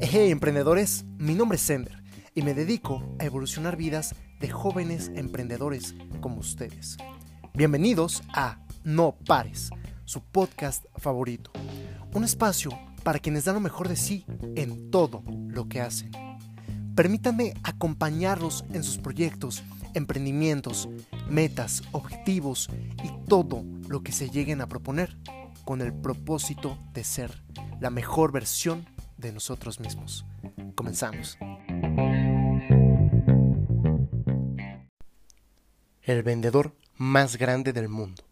Hey emprendedores, mi nombre es Sender y me dedico a evolucionar vidas de jóvenes emprendedores como ustedes. Bienvenidos a No Pares, su podcast favorito. Un espacio para quienes dan lo mejor de sí en todo lo que hacen. Permítanme acompañarlos en sus proyectos, emprendimientos, metas, objetivos y todo lo que se lleguen a proponer con el propósito de ser la mejor versión de nosotros mismos. Comenzamos. El vendedor más grande del mundo.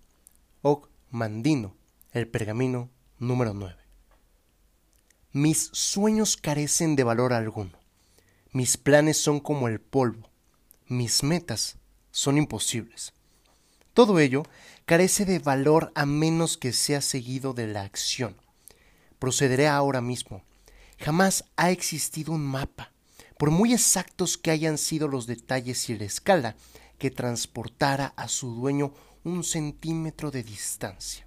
Og Mandino, el pergamino número 9. Mis sueños carecen de valor alguno. Mis planes son como el polvo. Mis metas son imposibles. Todo ello carece de valor a menos que sea seguido de la acción. Procederé ahora mismo Jamás ha existido un mapa, por muy exactos que hayan sido los detalles y la escala, que transportara a su dueño un centímetro de distancia.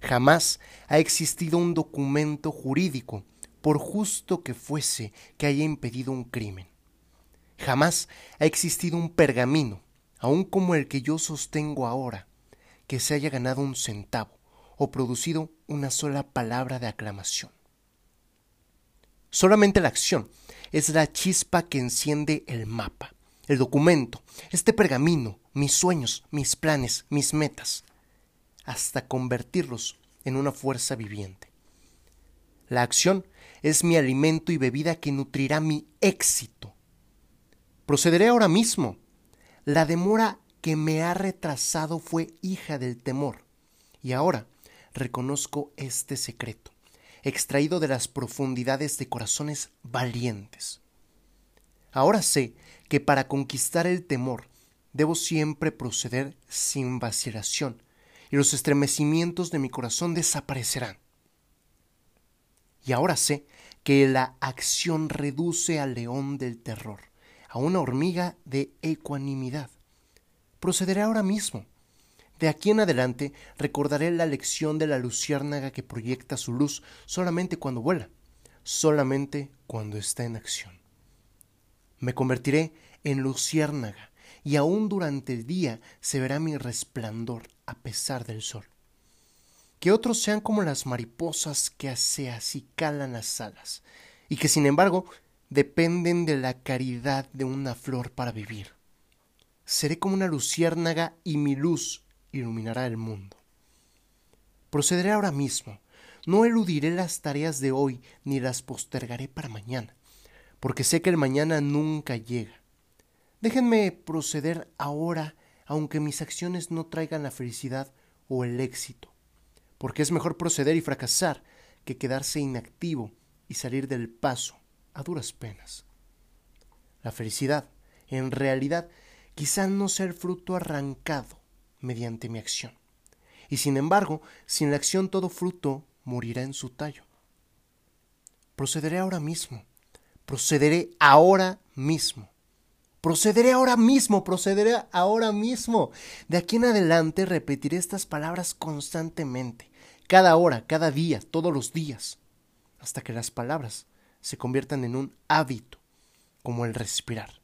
Jamás ha existido un documento jurídico, por justo que fuese, que haya impedido un crimen. Jamás ha existido un pergamino, aun como el que yo sostengo ahora, que se haya ganado un centavo o producido una sola palabra de aclamación. Solamente la acción es la chispa que enciende el mapa, el documento, este pergamino, mis sueños, mis planes, mis metas, hasta convertirlos en una fuerza viviente. La acción es mi alimento y bebida que nutrirá mi éxito. Procederé ahora mismo. La demora que me ha retrasado fue hija del temor, y ahora reconozco este secreto extraído de las profundidades de corazones valientes. Ahora sé que para conquistar el temor debo siempre proceder sin vacilación, y los estremecimientos de mi corazón desaparecerán. Y ahora sé que la acción reduce al león del terror, a una hormiga de ecuanimidad. Procederé ahora mismo de aquí en adelante recordaré la lección de la luciérnaga que proyecta su luz solamente cuando vuela, solamente cuando está en acción. Me convertiré en luciérnaga y aún durante el día se verá mi resplandor a pesar del sol. Que otros sean como las mariposas que se acicalan las alas y que sin embargo dependen de la caridad de una flor para vivir. Seré como una luciérnaga y mi luz iluminará el mundo. Procederé ahora mismo. No eludiré las tareas de hoy ni las postergaré para mañana, porque sé que el mañana nunca llega. Déjenme proceder ahora, aunque mis acciones no traigan la felicidad o el éxito, porque es mejor proceder y fracasar que quedarse inactivo y salir del paso a duras penas. La felicidad, en realidad, quizá no el fruto arrancado mediante mi acción. Y sin embargo, sin la acción todo fruto morirá en su tallo. Procederé ahora mismo, procederé ahora mismo. Procederé ahora mismo, procederé ahora mismo. De aquí en adelante repetiré estas palabras constantemente, cada hora, cada día, todos los días, hasta que las palabras se conviertan en un hábito, como el respirar,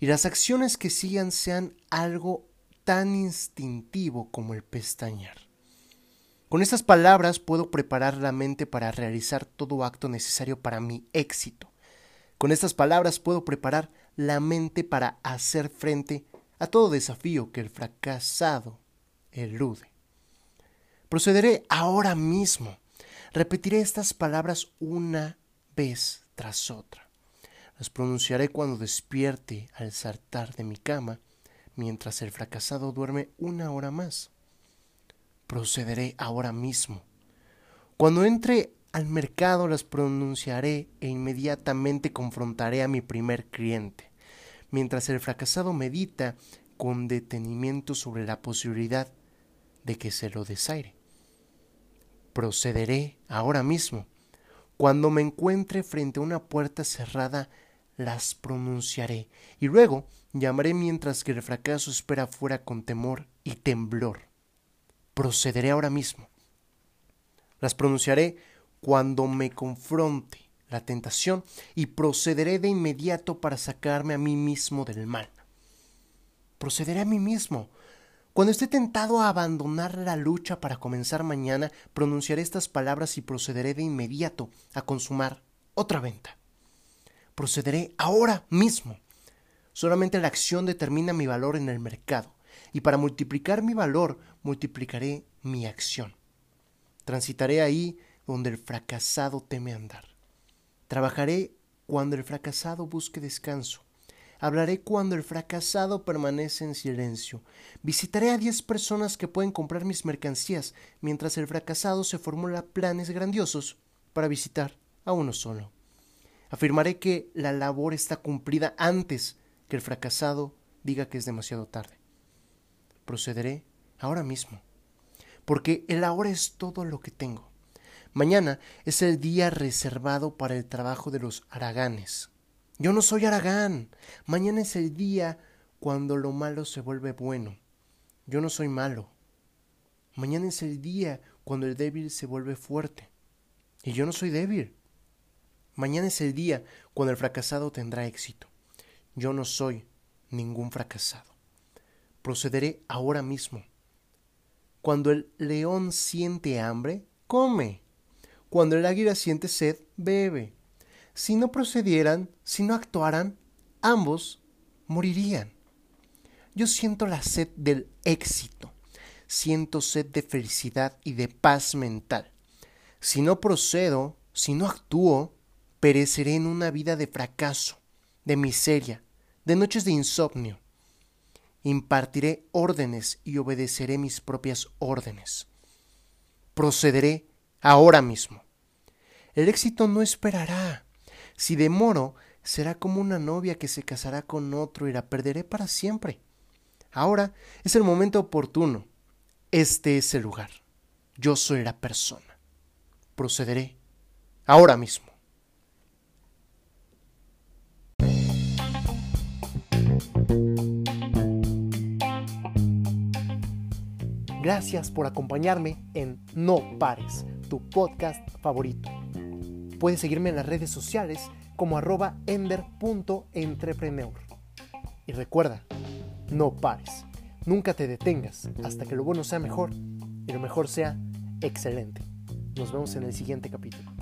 y las acciones que sigan sean algo tan instintivo como el pestañear. Con estas palabras puedo preparar la mente para realizar todo acto necesario para mi éxito. Con estas palabras puedo preparar la mente para hacer frente a todo desafío que el fracasado elude. Procederé ahora mismo. Repetiré estas palabras una vez tras otra. Las pronunciaré cuando despierte al saltar de mi cama mientras el fracasado duerme una hora más. Procederé ahora mismo. Cuando entre al mercado las pronunciaré e inmediatamente confrontaré a mi primer cliente, mientras el fracasado medita con detenimiento sobre la posibilidad de que se lo desaire. Procederé ahora mismo. Cuando me encuentre frente a una puerta cerrada, las pronunciaré, y luego llamaré mientras que el fracaso espera fuera con temor y temblor. Procederé ahora mismo. Las pronunciaré cuando me confronte la tentación y procederé de inmediato para sacarme a mí mismo del mal. Procederé a mí mismo. Cuando esté tentado a abandonar la lucha para comenzar mañana, pronunciaré estas palabras y procederé de inmediato a consumar otra venta. Procederé ahora mismo. Solamente la acción determina mi valor en el mercado, y para multiplicar mi valor, multiplicaré mi acción. Transitaré ahí donde el fracasado teme andar. Trabajaré cuando el fracasado busque descanso. Hablaré cuando el fracasado permanece en silencio. Visitaré a diez personas que pueden comprar mis mercancías, mientras el fracasado se formula planes grandiosos para visitar a uno solo. Afirmaré que la labor está cumplida antes que el fracasado diga que es demasiado tarde. Procederé ahora mismo, porque el ahora es todo lo que tengo. Mañana es el día reservado para el trabajo de los araganes. Yo no soy aragán. Mañana es el día cuando lo malo se vuelve bueno. Yo no soy malo. Mañana es el día cuando el débil se vuelve fuerte. Y yo no soy débil. Mañana es el día cuando el fracasado tendrá éxito. Yo no soy ningún fracasado. Procederé ahora mismo. Cuando el león siente hambre, come. Cuando el águila siente sed, bebe. Si no procedieran, si no actuaran, ambos morirían. Yo siento la sed del éxito, siento sed de felicidad y de paz mental. Si no procedo, si no actúo, pereceré en una vida de fracaso, de miseria, de noches de insomnio. Impartiré órdenes y obedeceré mis propias órdenes. Procederé ahora mismo. El éxito no esperará. Si demoro, será como una novia que se casará con otro y la perderé para siempre. Ahora es el momento oportuno. Este es el lugar. Yo soy la persona. Procederé ahora mismo. Gracias por acompañarme en No Pares, tu podcast favorito. Puedes seguirme en las redes sociales como arroba ender.entrepreneur. Y recuerda, no pares, nunca te detengas hasta que lo bueno sea mejor y lo mejor sea excelente. Nos vemos en el siguiente capítulo.